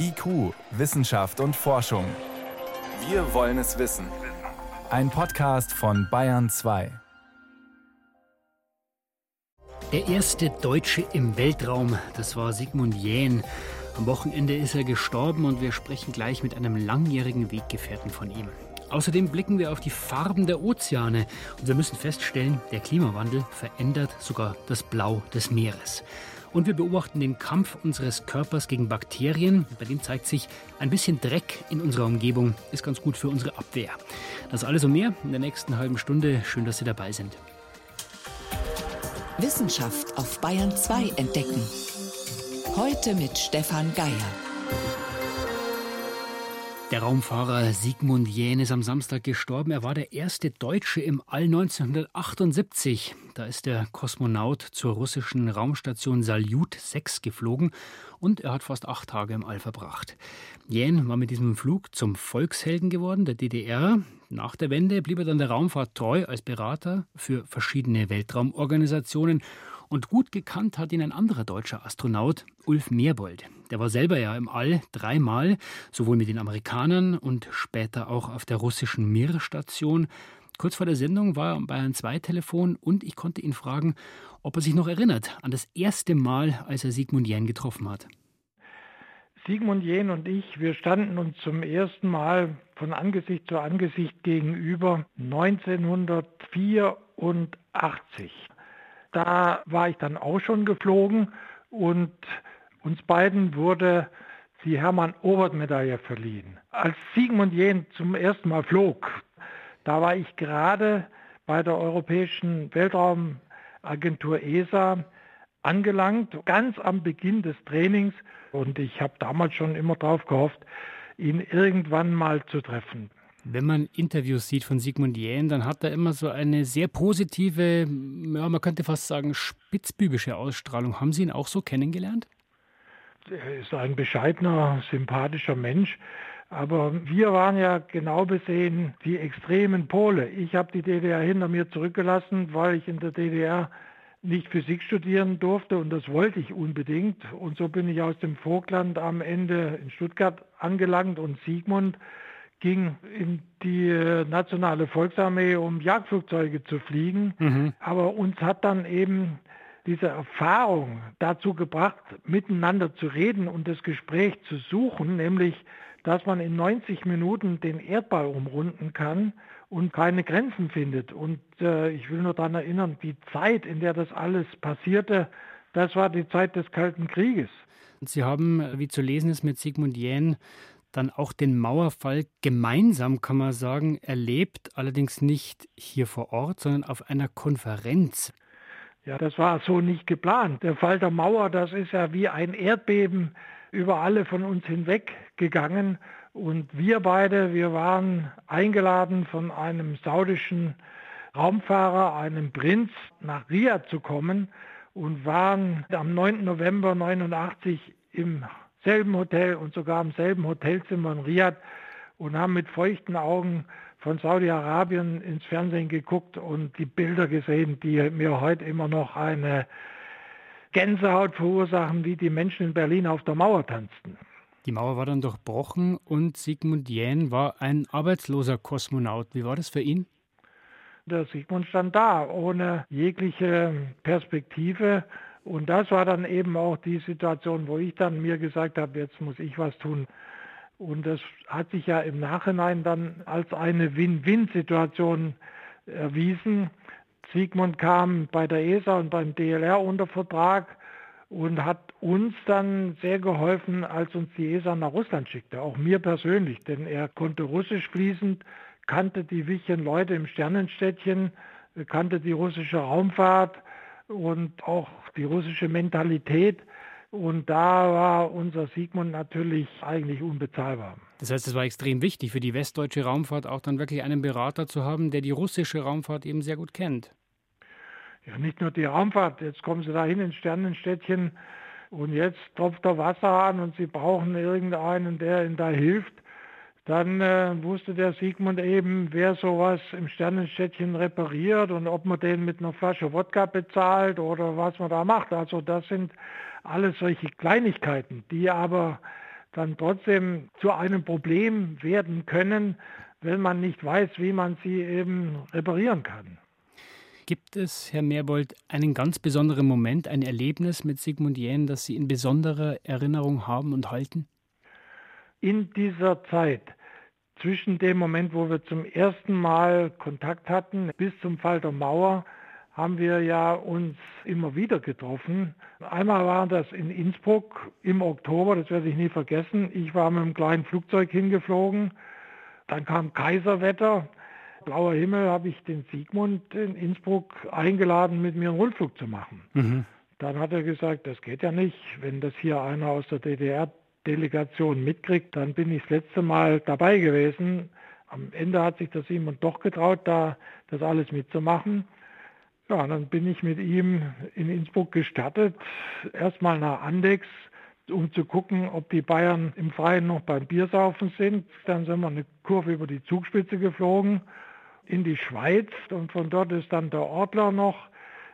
IQ, Wissenschaft und Forschung. Wir wollen es wissen. Ein Podcast von Bayern 2. Der erste Deutsche im Weltraum, das war Sigmund Jähn. Am Wochenende ist er gestorben und wir sprechen gleich mit einem langjährigen Weggefährten von ihm. Außerdem blicken wir auf die Farben der Ozeane und wir müssen feststellen, der Klimawandel verändert sogar das Blau des Meeres. Und wir beobachten den Kampf unseres Körpers gegen Bakterien. Bei dem zeigt sich, ein bisschen Dreck in unserer Umgebung ist ganz gut für unsere Abwehr. Das alles und mehr in der nächsten halben Stunde. Schön, dass Sie dabei sind. Wissenschaft auf Bayern 2 entdecken. Heute mit Stefan Geier. Der Raumfahrer Sigmund Jähn ist am Samstag gestorben. Er war der erste Deutsche im All 1978. Da ist der Kosmonaut zur russischen Raumstation Salyut 6 geflogen und er hat fast acht Tage im All verbracht. Jähn war mit diesem Flug zum Volkshelden geworden der DDR. Nach der Wende blieb er dann der Raumfahrt treu als Berater für verschiedene Weltraumorganisationen und gut gekannt hat ihn ein anderer deutscher Astronaut, Ulf Merbold. Der war selber ja im All dreimal, sowohl mit den Amerikanern und später auch auf der russischen Mir-Station. Kurz vor der Sendung war er bei einem Zweitelefon und ich konnte ihn fragen, ob er sich noch erinnert an das erste Mal, als er Sigmund Jähn getroffen hat. Sigmund Jähn und ich, wir standen uns zum ersten Mal von Angesicht zu Angesicht gegenüber 1984. Da war ich dann auch schon geflogen und uns beiden wurde die Hermann-Obert-Medaille verliehen. Als Sigmund Jähn zum ersten Mal flog, da war ich gerade bei der Europäischen Weltraumagentur ESA angelangt, ganz am Beginn des Trainings. Und ich habe damals schon immer darauf gehofft, ihn irgendwann mal zu treffen. Wenn man Interviews sieht von Sigmund Jähn, dann hat er immer so eine sehr positive, ja, man könnte fast sagen, spitzbübische Ausstrahlung. Haben Sie ihn auch so kennengelernt? Er ist ein bescheidener, sympathischer Mensch. Aber wir waren ja genau besehen die extremen Pole. Ich habe die DDR hinter mir zurückgelassen, weil ich in der DDR nicht Physik studieren durfte und das wollte ich unbedingt. Und so bin ich aus dem Vogtland am Ende in Stuttgart angelangt und Sigmund ging in die äh, nationale Volksarmee, um Jagdflugzeuge zu fliegen. Mhm. Aber uns hat dann eben diese Erfahrung dazu gebracht, miteinander zu reden und das Gespräch zu suchen, nämlich dass man in 90 Minuten den Erdball umrunden kann und keine Grenzen findet. Und äh, ich will nur daran erinnern, die Zeit, in der das alles passierte, das war die Zeit des Kalten Krieges. Sie haben, wie zu lesen ist, mit Sigmund Jähn dann auch den Mauerfall gemeinsam, kann man sagen, erlebt, allerdings nicht hier vor Ort, sondern auf einer Konferenz. Ja, das war so nicht geplant. Der Fall der Mauer, das ist ja wie ein Erdbeben über alle von uns hinweg gegangen. Und wir beide, wir waren eingeladen von einem saudischen Raumfahrer, einem Prinz, nach Riyadh zu kommen und waren am 9. November 89 im selben Hotel und sogar im selben Hotelzimmer in Riyadh und haben mit feuchten Augen von Saudi-Arabien ins Fernsehen geguckt und die Bilder gesehen, die mir heute immer noch eine Gänsehaut verursachen, wie die Menschen in Berlin auf der Mauer tanzten. Die Mauer war dann durchbrochen und Sigmund Jähn war ein arbeitsloser Kosmonaut. Wie war das für ihn? Der Sigmund stand da, ohne jegliche Perspektive und das war dann eben auch die Situation, wo ich dann mir gesagt habe, jetzt muss ich was tun. Und das hat sich ja im Nachhinein dann als eine Win-Win-Situation erwiesen. Sigmund kam bei der ESA und beim DLR unter Vertrag und hat uns dann sehr geholfen, als uns die ESA nach Russland schickte, auch mir persönlich, denn er konnte Russisch fließend, kannte die wichtigen Leute im Sternenstädtchen, kannte die russische Raumfahrt und auch die russische Mentalität. Und da war unser Sigmund natürlich eigentlich unbezahlbar. Das heißt, es war extrem wichtig für die westdeutsche Raumfahrt auch dann wirklich einen Berater zu haben, der die russische Raumfahrt eben sehr gut kennt. Ja, nicht nur die Raumfahrt. Jetzt kommen Sie dahin ins Sternenstädtchen und jetzt tropft der Wasser an und Sie brauchen irgendeinen, der Ihnen da hilft. Dann äh, wusste der Sigmund eben, wer sowas im Sternenstädtchen repariert und ob man den mit einer Flasche Wodka bezahlt oder was man da macht. Also das sind alles solche Kleinigkeiten, die aber dann trotzdem zu einem Problem werden können, wenn man nicht weiß, wie man sie eben reparieren kann. Gibt es, Herr Meerbold, einen ganz besonderen Moment, ein Erlebnis mit Sigmund Jähn, das Sie in besonderer Erinnerung haben und halten? In dieser Zeit zwischen dem Moment, wo wir zum ersten Mal Kontakt hatten, bis zum Fall der Mauer, haben wir ja uns immer wieder getroffen. Einmal war das in Innsbruck im Oktober, das werde ich nie vergessen. Ich war mit einem kleinen Flugzeug hingeflogen. Dann kam Kaiserwetter. Blauer Himmel habe ich den Sigmund in Innsbruck eingeladen, mit mir einen Rundflug zu machen. Mhm. Dann hat er gesagt, das geht ja nicht. Wenn das hier einer aus der DDR-Delegation mitkriegt, dann bin ich das letzte Mal dabei gewesen. Am Ende hat sich der Simon doch getraut, da das alles mitzumachen. Ja, dann bin ich mit ihm in Innsbruck gestartet, erstmal nach Andex, um zu gucken, ob die Bayern im Freien noch beim Biersaufen sind. Dann sind wir eine Kurve über die Zugspitze geflogen in die Schweiz und von dort ist dann der Ortler noch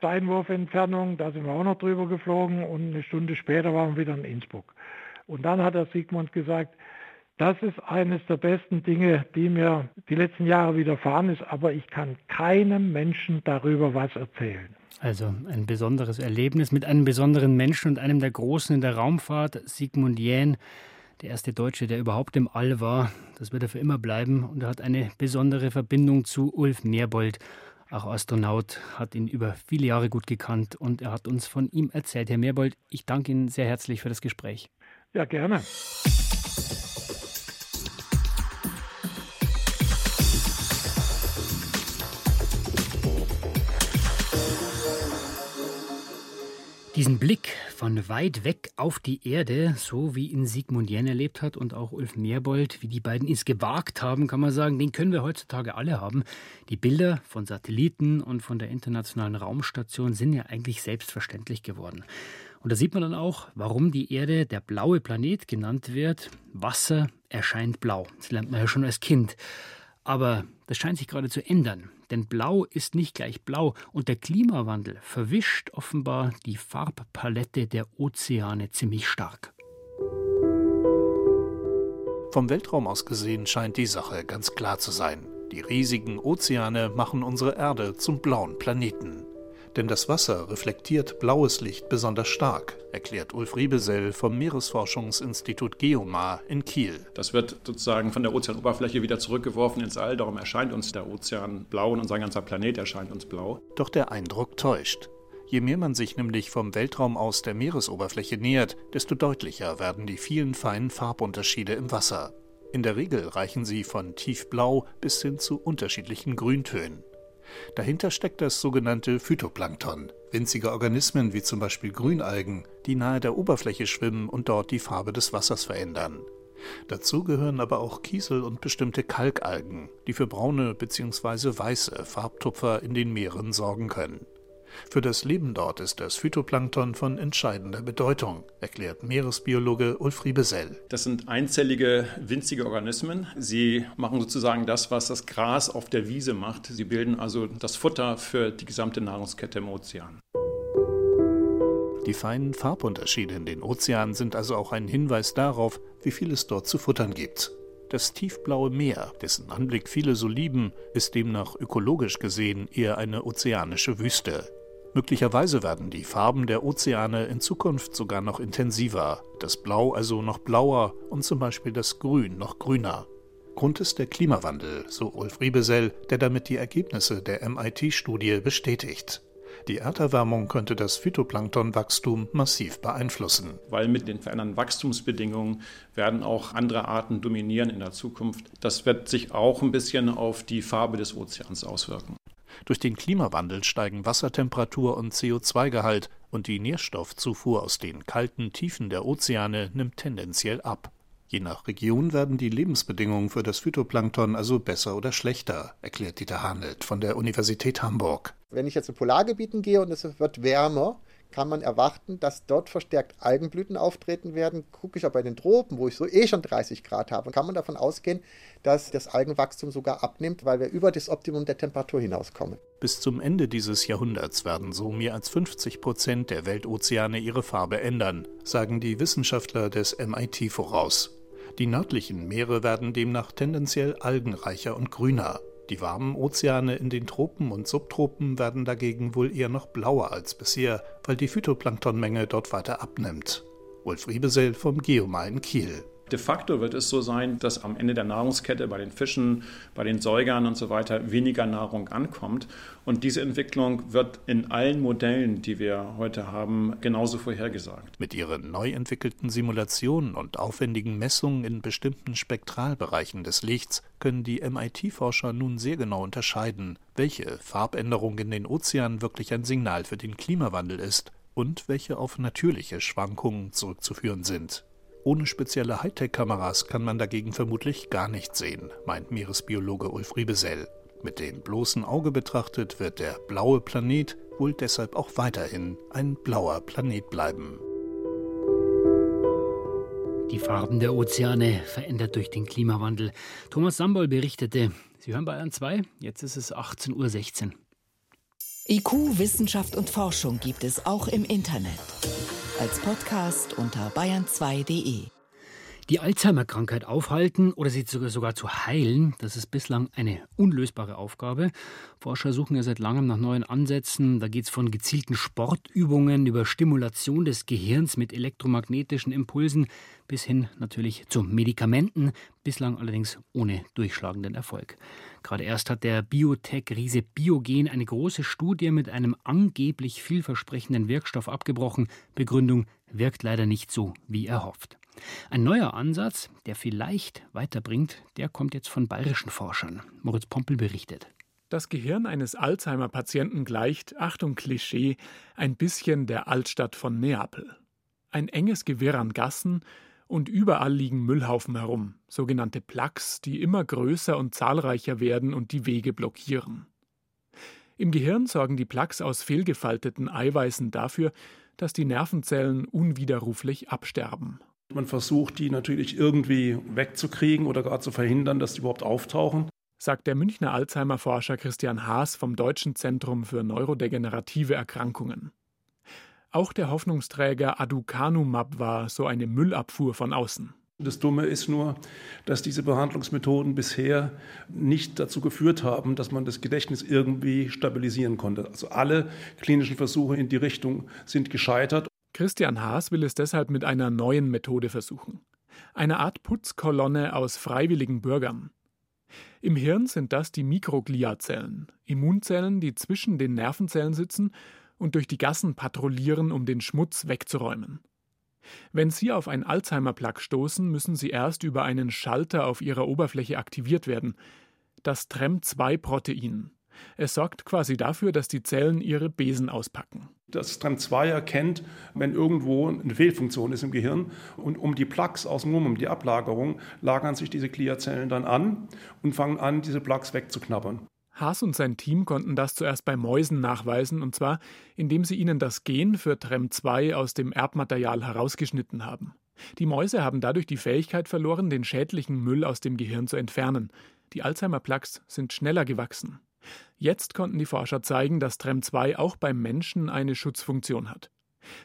Einwurfentfernung, da sind wir auch noch drüber geflogen und eine Stunde später waren wir wieder in Innsbruck. Und dann hat der Sigmund gesagt, das ist eines der besten Dinge, die mir die letzten Jahre widerfahren ist, aber ich kann keinem Menschen darüber was erzählen. Also ein besonderes Erlebnis mit einem besonderen Menschen und einem der Großen in der Raumfahrt, Sigmund Jähn, der erste Deutsche, der überhaupt im All war. Das wird er für immer bleiben und er hat eine besondere Verbindung zu Ulf Meerbold. Auch Astronaut hat ihn über viele Jahre gut gekannt und er hat uns von ihm erzählt. Herr Meerbold, ich danke Ihnen sehr herzlich für das Gespräch. Ja, gerne. Diesen Blick von weit weg auf die Erde, so wie ihn Sigmund Jähn erlebt hat und auch Ulf Meerbold, wie die beiden es gewagt haben, kann man sagen, den können wir heutzutage alle haben. Die Bilder von Satelliten und von der Internationalen Raumstation sind ja eigentlich selbstverständlich geworden. Und da sieht man dann auch, warum die Erde der blaue Planet genannt wird. Wasser erscheint blau. Das lernt man ja schon als Kind. Aber das scheint sich gerade zu ändern. Denn blau ist nicht gleich blau und der Klimawandel verwischt offenbar die Farbpalette der Ozeane ziemlich stark. Vom Weltraum aus gesehen scheint die Sache ganz klar zu sein. Die riesigen Ozeane machen unsere Erde zum blauen Planeten denn das Wasser reflektiert blaues Licht besonders stark, erklärt Ulf Riebesell vom Meeresforschungsinstitut Geomar in Kiel. Das wird sozusagen von der Ozeanoberfläche wieder zurückgeworfen ins All, darum erscheint uns der Ozean blau und unser ganzer Planet erscheint uns blau. Doch der Eindruck täuscht. Je mehr man sich nämlich vom Weltraum aus der Meeresoberfläche nähert, desto deutlicher werden die vielen feinen Farbunterschiede im Wasser. In der Regel reichen sie von tiefblau bis hin zu unterschiedlichen Grüntönen. Dahinter steckt das sogenannte Phytoplankton, winzige Organismen wie zum Beispiel Grünalgen, die nahe der Oberfläche schwimmen und dort die Farbe des Wassers verändern. Dazu gehören aber auch Kiesel und bestimmte Kalkalgen, die für braune bzw. weiße Farbtupfer in den Meeren sorgen können. Für das Leben dort ist das Phytoplankton von entscheidender Bedeutung, erklärt Meeresbiologe Ulf Riebesell. Das sind einzellige, winzige Organismen. Sie machen sozusagen das, was das Gras auf der Wiese macht. Sie bilden also das Futter für die gesamte Nahrungskette im Ozean. Die feinen Farbunterschiede in den Ozeanen sind also auch ein Hinweis darauf, wie viel es dort zu futtern gibt. Das tiefblaue Meer, dessen Anblick viele so lieben, ist demnach ökologisch gesehen eher eine ozeanische Wüste. Möglicherweise werden die Farben der Ozeane in Zukunft sogar noch intensiver, das Blau also noch blauer und zum Beispiel das Grün noch grüner. Grund ist der Klimawandel, so Ulf Riebesell, der damit die Ergebnisse der MIT-Studie bestätigt. Die Erderwärmung könnte das Phytoplanktonwachstum massiv beeinflussen. Weil mit den veränderten Wachstumsbedingungen werden auch andere Arten dominieren in der Zukunft. Das wird sich auch ein bisschen auf die Farbe des Ozeans auswirken. Durch den Klimawandel steigen Wassertemperatur und CO2-Gehalt und die Nährstoffzufuhr aus den kalten Tiefen der Ozeane nimmt tendenziell ab. Je nach Region werden die Lebensbedingungen für das Phytoplankton also besser oder schlechter, erklärt Dieter Hanelt von der Universität Hamburg. Wenn ich jetzt in Polargebieten gehe und es wird wärmer, kann man erwarten, dass dort verstärkt Algenblüten auftreten werden. Gucke ich aber bei den Tropen, wo ich so eh schon 30 Grad habe, kann man davon ausgehen, dass das Algenwachstum sogar abnimmt, weil wir über das Optimum der Temperatur hinauskommen. Bis zum Ende dieses Jahrhunderts werden so mehr als 50 Prozent der Weltozeane ihre Farbe ändern, sagen die Wissenschaftler des MIT voraus. Die nördlichen Meere werden demnach tendenziell algenreicher und grüner. Die warmen Ozeane in den Tropen und Subtropen werden dagegen wohl eher noch blauer als bisher, weil die Phytoplanktonmenge dort weiter abnimmt. Wolf Riebesell vom Geomar in Kiel. De facto wird es so sein, dass am Ende der Nahrungskette bei den Fischen, bei den Säugern und so weiter weniger Nahrung ankommt. Und diese Entwicklung wird in allen Modellen, die wir heute haben, genauso vorhergesagt. Mit ihren neu entwickelten Simulationen und aufwendigen Messungen in bestimmten Spektralbereichen des Lichts können die MIT-Forscher nun sehr genau unterscheiden, welche Farbänderung in den Ozeanen wirklich ein Signal für den Klimawandel ist und welche auf natürliche Schwankungen zurückzuführen sind. Ohne spezielle Hightech-Kameras kann man dagegen vermutlich gar nichts sehen, meint Meeresbiologe Ulf Riebesell. Mit dem bloßen Auge betrachtet wird der blaue Planet wohl deshalb auch weiterhin ein blauer Planet bleiben. Die Farben der Ozeane verändert durch den Klimawandel. Thomas Sambol berichtete. Sie hören Bayern 2, jetzt ist es 18.16 Uhr. IQ, Wissenschaft und Forschung gibt es auch im Internet als Podcast unter bayern2.de. Die Alzheimer-Krankheit aufhalten oder sie sogar zu heilen, das ist bislang eine unlösbare Aufgabe. Forscher suchen ja seit langem nach neuen Ansätzen. Da geht es von gezielten Sportübungen über Stimulation des Gehirns mit elektromagnetischen Impulsen bis hin natürlich zu Medikamenten, bislang allerdings ohne durchschlagenden Erfolg. Gerade erst hat der Biotech-Riese Biogen eine große Studie mit einem angeblich vielversprechenden Wirkstoff abgebrochen. Begründung wirkt leider nicht so, wie erhofft. Ein neuer Ansatz, der vielleicht weiterbringt, der kommt jetzt von bayerischen Forschern. Moritz Pompel berichtet. Das Gehirn eines Alzheimer-Patienten gleicht, Achtung Klischee, ein bisschen der Altstadt von Neapel. Ein enges Gewirr an Gassen und überall liegen Müllhaufen herum, sogenannte Plaques, die immer größer und zahlreicher werden und die Wege blockieren. Im Gehirn sorgen die Plaques aus fehlgefalteten Eiweißen dafür, dass die Nervenzellen unwiderruflich absterben. Man versucht, die natürlich irgendwie wegzukriegen oder gar zu verhindern, dass die überhaupt auftauchen. Sagt der Münchner Alzheimer-Forscher Christian Haas vom Deutschen Zentrum für neurodegenerative Erkrankungen. Auch der Hoffnungsträger Aducanumab war so eine Müllabfuhr von außen. Das Dumme ist nur, dass diese Behandlungsmethoden bisher nicht dazu geführt haben, dass man das Gedächtnis irgendwie stabilisieren konnte. Also alle klinischen Versuche in die Richtung sind gescheitert. Christian Haas will es deshalb mit einer neuen Methode versuchen. Eine Art Putzkolonne aus freiwilligen Bürgern. Im Hirn sind das die Mikrogliazellen, Immunzellen, die zwischen den Nervenzellen sitzen und durch die Gassen patrouillieren, um den Schmutz wegzuräumen. Wenn Sie auf ein Alzheimer-Plug stoßen, müssen Sie erst über einen Schalter auf Ihrer Oberfläche aktiviert werden. Das TREM2-Protein. Es sorgt quasi dafür, dass die Zellen ihre Besen auspacken. Das TREM2 erkennt, wenn irgendwo eine Fehlfunktion ist im Gehirn und um die Plaques außenrum, um die Ablagerung, lagern sich diese Gliazellen dann an und fangen an, diese Plaques wegzuknabbern. Haas und sein Team konnten das zuerst bei Mäusen nachweisen, und zwar indem sie ihnen das Gen für TREM2 aus dem Erbmaterial herausgeschnitten haben. Die Mäuse haben dadurch die Fähigkeit verloren, den schädlichen Müll aus dem Gehirn zu entfernen. Die Alzheimer-Plaques sind schneller gewachsen. Jetzt konnten die Forscher zeigen, dass TREM2 auch beim Menschen eine Schutzfunktion hat.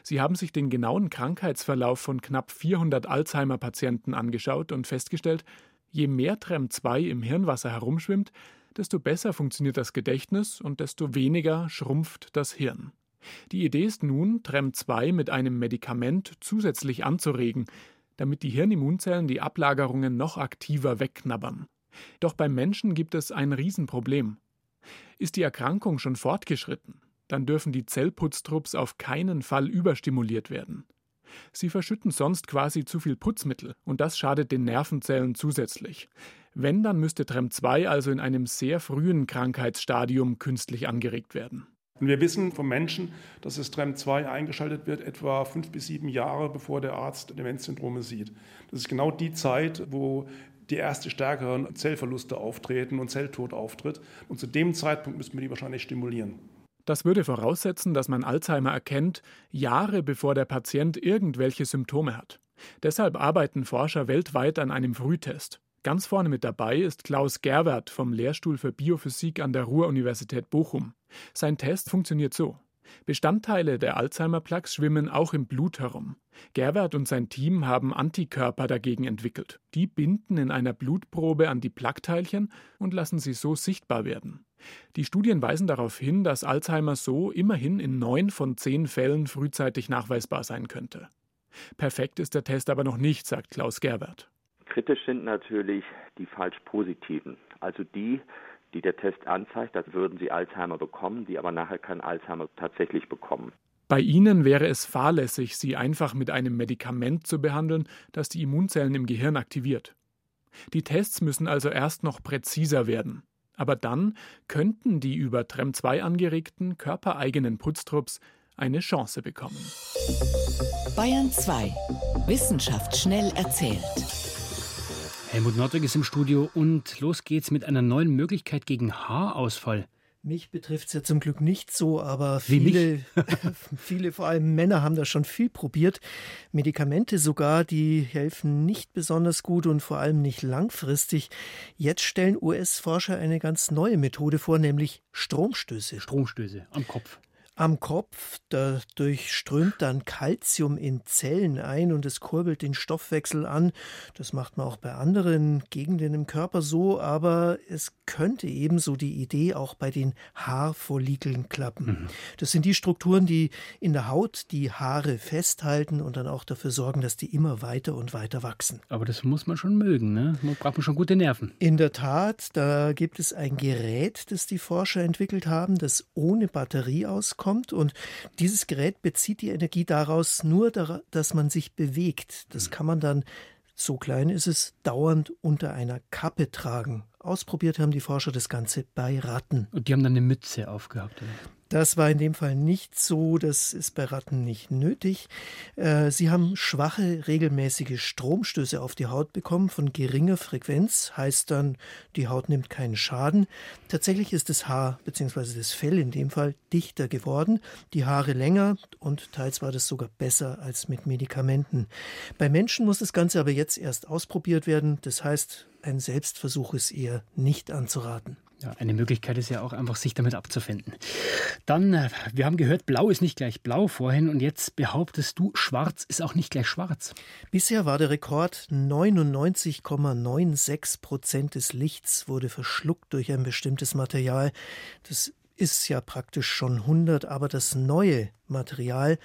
Sie haben sich den genauen Krankheitsverlauf von knapp 400 Alzheimer-Patienten angeschaut und festgestellt, je mehr TREM2 im Hirnwasser herumschwimmt, desto besser funktioniert das Gedächtnis und desto weniger schrumpft das Hirn. Die Idee ist nun, TREM2 mit einem Medikament zusätzlich anzuregen, damit die Hirnimmunzellen die Ablagerungen noch aktiver wegknabbern. Doch beim Menschen gibt es ein Riesenproblem. Ist die Erkrankung schon fortgeschritten, dann dürfen die Zellputztrupps auf keinen Fall überstimuliert werden. Sie verschütten sonst quasi zu viel Putzmittel und das schadet den Nervenzellen zusätzlich. Wenn, dann müsste TREM2 also in einem sehr frühen Krankheitsstadium künstlich angeregt werden. Und wir wissen vom Menschen, dass das TREM2 eingeschaltet wird, etwa fünf bis sieben Jahre bevor der Arzt Demenzsyndrome sieht. Das ist genau die Zeit, wo die erste stärkeren Zellverluste auftreten und Zelltod auftritt. Und zu dem Zeitpunkt müssen wir die wahrscheinlich stimulieren. Das würde voraussetzen, dass man Alzheimer erkennt, Jahre bevor der Patient irgendwelche Symptome hat. Deshalb arbeiten Forscher weltweit an einem Frühtest. Ganz vorne mit dabei ist Klaus Gerwert vom Lehrstuhl für Biophysik an der Ruhr-Universität Bochum. Sein Test funktioniert so. Bestandteile der Alzheimer-Plaques schwimmen auch im Blut herum. Gerwert und sein Team haben Antikörper dagegen entwickelt. Die binden in einer Blutprobe an die Plaqueteilchen und lassen sie so sichtbar werden. Die Studien weisen darauf hin, dass Alzheimer so immerhin in neun von zehn Fällen frühzeitig nachweisbar sein könnte. Perfekt ist der Test aber noch nicht, sagt Klaus Gerwert. Kritisch sind natürlich die falsch positiven, also die, die der Test anzeigt, als würden sie Alzheimer bekommen, die aber nachher kein Alzheimer tatsächlich bekommen. Bei ihnen wäre es fahrlässig, sie einfach mit einem Medikament zu behandeln, das die Immunzellen im Gehirn aktiviert. Die Tests müssen also erst noch präziser werden. Aber dann könnten die über TREM2 angeregten körpereigenen Putztrupps eine Chance bekommen. Bayern 2. Wissenschaft schnell erzählt. Helmut Nordwig ist im Studio und los geht's mit einer neuen Möglichkeit gegen Haarausfall. Mich betrifft es ja zum Glück nicht so, aber viele, viele, vor allem Männer, haben da schon viel probiert. Medikamente sogar, die helfen nicht besonders gut und vor allem nicht langfristig. Jetzt stellen US-Forscher eine ganz neue Methode vor, nämlich Stromstöße. Stromstöße am Kopf am Kopf. Dadurch strömt dann Kalzium in Zellen ein und es kurbelt den Stoffwechsel an. Das macht man auch bei anderen Gegenden im Körper so, aber es könnte ebenso die Idee auch bei den Haarfollikeln klappen. Mhm. Das sind die Strukturen, die in der Haut die Haare festhalten und dann auch dafür sorgen, dass die immer weiter und weiter wachsen. Aber das muss man schon mögen, ne? Man braucht man schon gute Nerven. In der Tat, da gibt es ein Gerät, das die Forscher entwickelt haben, das ohne Batterie auskommt kommt. Und dieses Gerät bezieht die Energie daraus nur, dass man sich bewegt. Das mhm. kann man dann, so klein ist es, dauernd unter einer Kappe tragen. Ausprobiert haben die Forscher das Ganze bei Ratten. Und die haben dann eine Mütze aufgehabt. Oder? Das war in dem Fall nicht so, das ist bei Ratten nicht nötig. Äh, sie haben schwache, regelmäßige Stromstöße auf die Haut bekommen von geringer Frequenz, heißt dann, die Haut nimmt keinen Schaden. Tatsächlich ist das Haar bzw. das Fell in dem Fall dichter geworden, die Haare länger und teils war das sogar besser als mit Medikamenten. Bei Menschen muss das Ganze aber jetzt erst ausprobiert werden, das heißt, ein Selbstversuch ist eher nicht anzuraten. Ja, eine Möglichkeit ist ja auch einfach, sich damit abzufinden. Dann, äh, wir haben gehört, blau ist nicht gleich blau vorhin und jetzt behauptest du, schwarz ist auch nicht gleich schwarz. Bisher war der Rekord 99,96 Prozent des Lichts wurde verschluckt durch ein bestimmtes Material. Das ist ja praktisch schon 100, aber das neue Material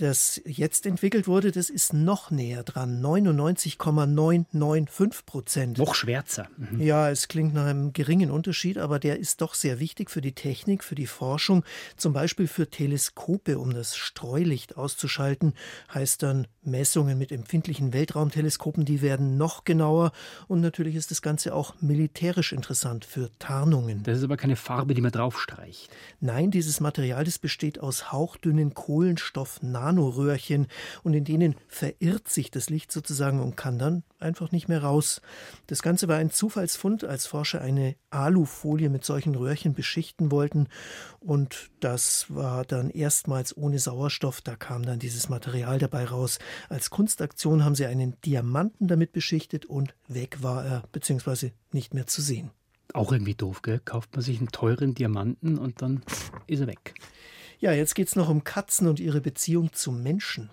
das jetzt entwickelt wurde, das ist noch näher dran. 99,995 Prozent. Noch schwärzer. Mhm. Ja, es klingt nach einem geringen Unterschied, aber der ist doch sehr wichtig für die Technik, für die Forschung, zum Beispiel für Teleskope, um das Streulicht auszuschalten, heißt dann Messungen mit empfindlichen Weltraumteleskopen, die werden noch genauer und natürlich ist das Ganze auch militärisch interessant für Tarnungen. Das ist aber keine Farbe, die man draufstreicht. Nein, dieses Material, das besteht aus hauchdünnen Kohlenstoff-Nanoröhrchen und in denen verirrt sich das Licht sozusagen und kann dann einfach nicht mehr raus. Das Ganze war ein Zufallsfund, als Forscher eine Alufolie mit solchen Röhrchen beschichten wollten und das war dann erstmals ohne Sauerstoff, da kam dann dieses Material dabei raus. Als Kunstaktion haben sie einen Diamanten damit beschichtet und weg war er, beziehungsweise nicht mehr zu sehen. Auch irgendwie doof, gell? Kauft man sich einen teuren Diamanten und dann ist er weg. Ja, jetzt geht es noch um Katzen und ihre Beziehung zum Menschen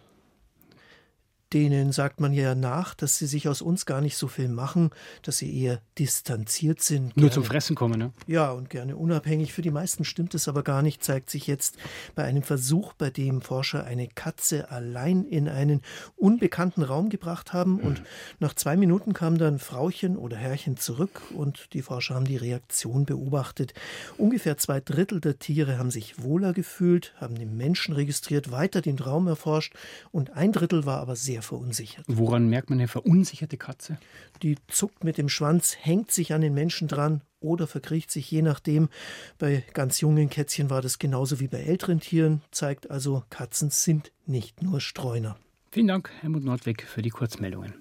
denen sagt man ja nach, dass sie sich aus uns gar nicht so viel machen, dass sie eher distanziert sind. Nur gerne, zum Fressen kommen, ne? Ja, und gerne unabhängig. Für die meisten stimmt es aber gar nicht, zeigt sich jetzt bei einem Versuch, bei dem Forscher eine Katze allein in einen unbekannten Raum gebracht haben. Mhm. Und nach zwei Minuten kam dann Frauchen oder Herrchen zurück und die Forscher haben die Reaktion beobachtet. Ungefähr zwei Drittel der Tiere haben sich wohler gefühlt, haben den Menschen registriert, weiter den Raum erforscht und ein Drittel war aber sehr sehr verunsichert. Woran merkt man eine verunsicherte Katze? Die zuckt mit dem Schwanz, hängt sich an den Menschen dran oder verkriecht sich, je nachdem. Bei ganz jungen Kätzchen war das genauso wie bei älteren Tieren, zeigt also, Katzen sind nicht nur Streuner. Vielen Dank, Helmut Nordweg, für die Kurzmeldungen.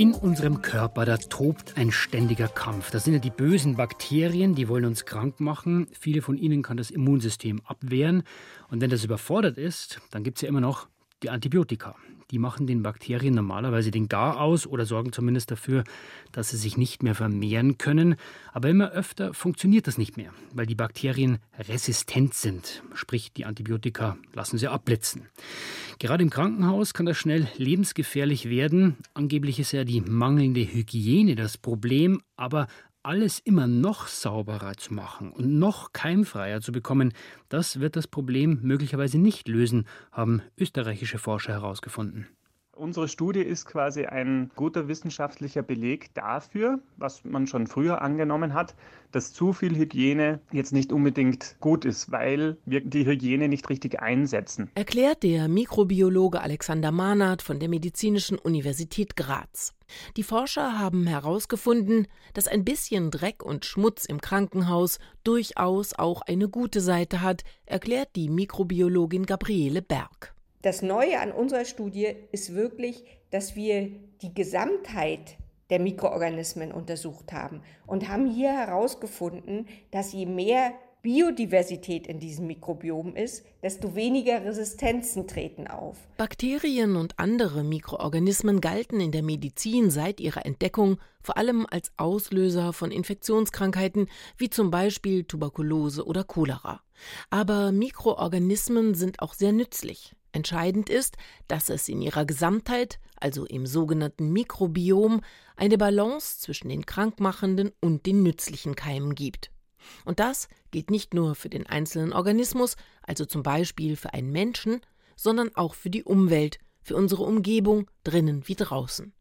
In unserem Körper, da tobt ein ständiger Kampf. Das sind ja die bösen Bakterien, die wollen uns krank machen. Viele von ihnen kann das Immunsystem abwehren. Und wenn das überfordert ist, dann gibt es ja immer noch die Antibiotika. Die machen den Bakterien normalerweise den Gar aus oder sorgen zumindest dafür, dass sie sich nicht mehr vermehren können. Aber immer öfter funktioniert das nicht mehr, weil die Bakterien resistent sind. Sprich, die Antibiotika lassen sie abblitzen. Gerade im Krankenhaus kann das schnell lebensgefährlich werden. Angeblich ist ja die mangelnde Hygiene das Problem, aber alles immer noch sauberer zu machen und noch keimfreier zu bekommen, das wird das Problem möglicherweise nicht lösen, haben österreichische Forscher herausgefunden. Unsere Studie ist quasi ein guter wissenschaftlicher Beleg dafür, was man schon früher angenommen hat, dass zu viel Hygiene jetzt nicht unbedingt gut ist, weil wir die Hygiene nicht richtig einsetzen. Erklärt der Mikrobiologe Alexander Mahnert von der Medizinischen Universität Graz. Die Forscher haben herausgefunden, dass ein bisschen Dreck und Schmutz im Krankenhaus durchaus auch eine gute Seite hat, erklärt die Mikrobiologin Gabriele Berg. Das Neue an unserer Studie ist wirklich, dass wir die Gesamtheit der Mikroorganismen untersucht haben und haben hier herausgefunden, dass je mehr Biodiversität in diesem Mikrobiom ist, desto weniger Resistenzen treten auf. Bakterien und andere Mikroorganismen galten in der Medizin seit ihrer Entdeckung vor allem als Auslöser von Infektionskrankheiten wie zum Beispiel Tuberkulose oder Cholera. Aber Mikroorganismen sind auch sehr nützlich. Entscheidend ist, dass es in ihrer Gesamtheit, also im sogenannten Mikrobiom, eine Balance zwischen den krankmachenden und den nützlichen Keimen gibt. Und das gilt nicht nur für den einzelnen Organismus, also zum Beispiel für einen Menschen, sondern auch für die Umwelt, für unsere Umgebung, drinnen wie draußen.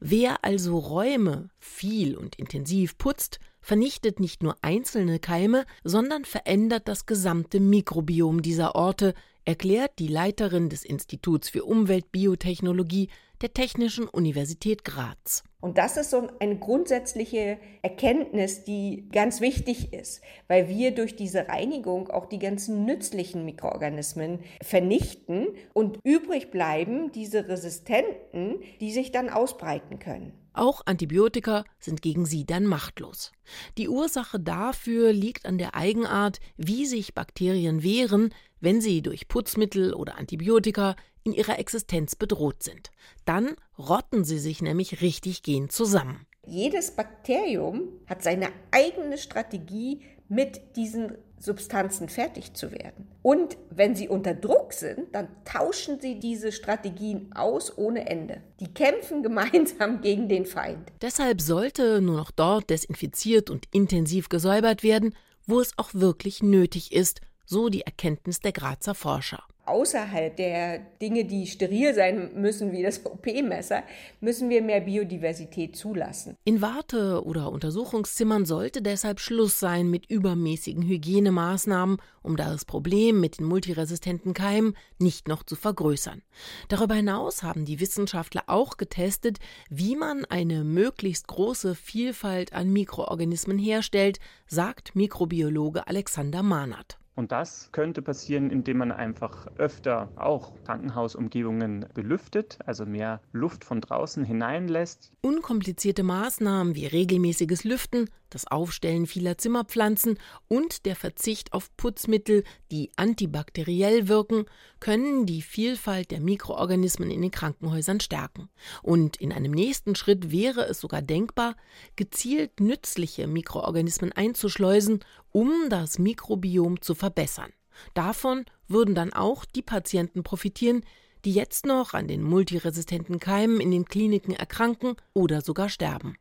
Wer also Räume viel und intensiv putzt, vernichtet nicht nur einzelne Keime, sondern verändert das gesamte Mikrobiom dieser Orte, erklärt die Leiterin des Instituts für Umweltbiotechnologie der Technischen Universität Graz. Und das ist so eine grundsätzliche Erkenntnis, die ganz wichtig ist, weil wir durch diese Reinigung auch die ganzen nützlichen Mikroorganismen vernichten und übrig bleiben diese Resistenten, die sich dann ausbreiten können. Auch Antibiotika sind gegen sie dann machtlos. Die Ursache dafür liegt an der Eigenart, wie sich Bakterien wehren, wenn sie durch Putzmittel oder Antibiotika in ihrer Existenz bedroht sind. Dann rotten sie sich nämlich richtig gehend zusammen. Jedes Bakterium hat seine eigene Strategie, mit diesen Substanzen fertig zu werden. Und wenn sie unter Druck sind, dann tauschen sie diese Strategien aus ohne Ende. Die kämpfen gemeinsam gegen den Feind. Deshalb sollte nur noch dort desinfiziert und intensiv gesäubert werden, wo es auch wirklich nötig ist, so die Erkenntnis der Grazer Forscher außerhalb der Dinge, die steril sein müssen, wie das OP-Messer, müssen wir mehr Biodiversität zulassen. In Warte- oder Untersuchungszimmern sollte deshalb Schluss sein mit übermäßigen Hygienemaßnahmen, um das Problem mit den multiresistenten Keimen nicht noch zu vergrößern. Darüber hinaus haben die Wissenschaftler auch getestet, wie man eine möglichst große Vielfalt an Mikroorganismen herstellt, sagt Mikrobiologe Alexander Mahnert. Und das könnte passieren, indem man einfach öfter auch Krankenhausumgebungen belüftet, also mehr Luft von draußen hineinlässt. Unkomplizierte Maßnahmen wie regelmäßiges Lüften, das Aufstellen vieler Zimmerpflanzen und der Verzicht auf Putzmittel, die antibakteriell wirken, können die Vielfalt der Mikroorganismen in den Krankenhäusern stärken. Und in einem nächsten Schritt wäre es sogar denkbar, gezielt nützliche Mikroorganismen einzuschleusen, um das Mikrobiom zu verbessern. Davon würden dann auch die Patienten profitieren, die jetzt noch an den multiresistenten Keimen in den Kliniken erkranken oder sogar sterben.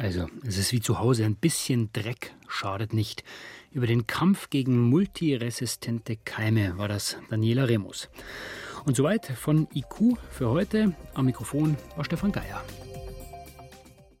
Also, es ist wie zu Hause, ein bisschen Dreck schadet nicht. Über den Kampf gegen multiresistente Keime war das Daniela Remus. Und soweit von IQ für heute. Am Mikrofon war Stefan Geier.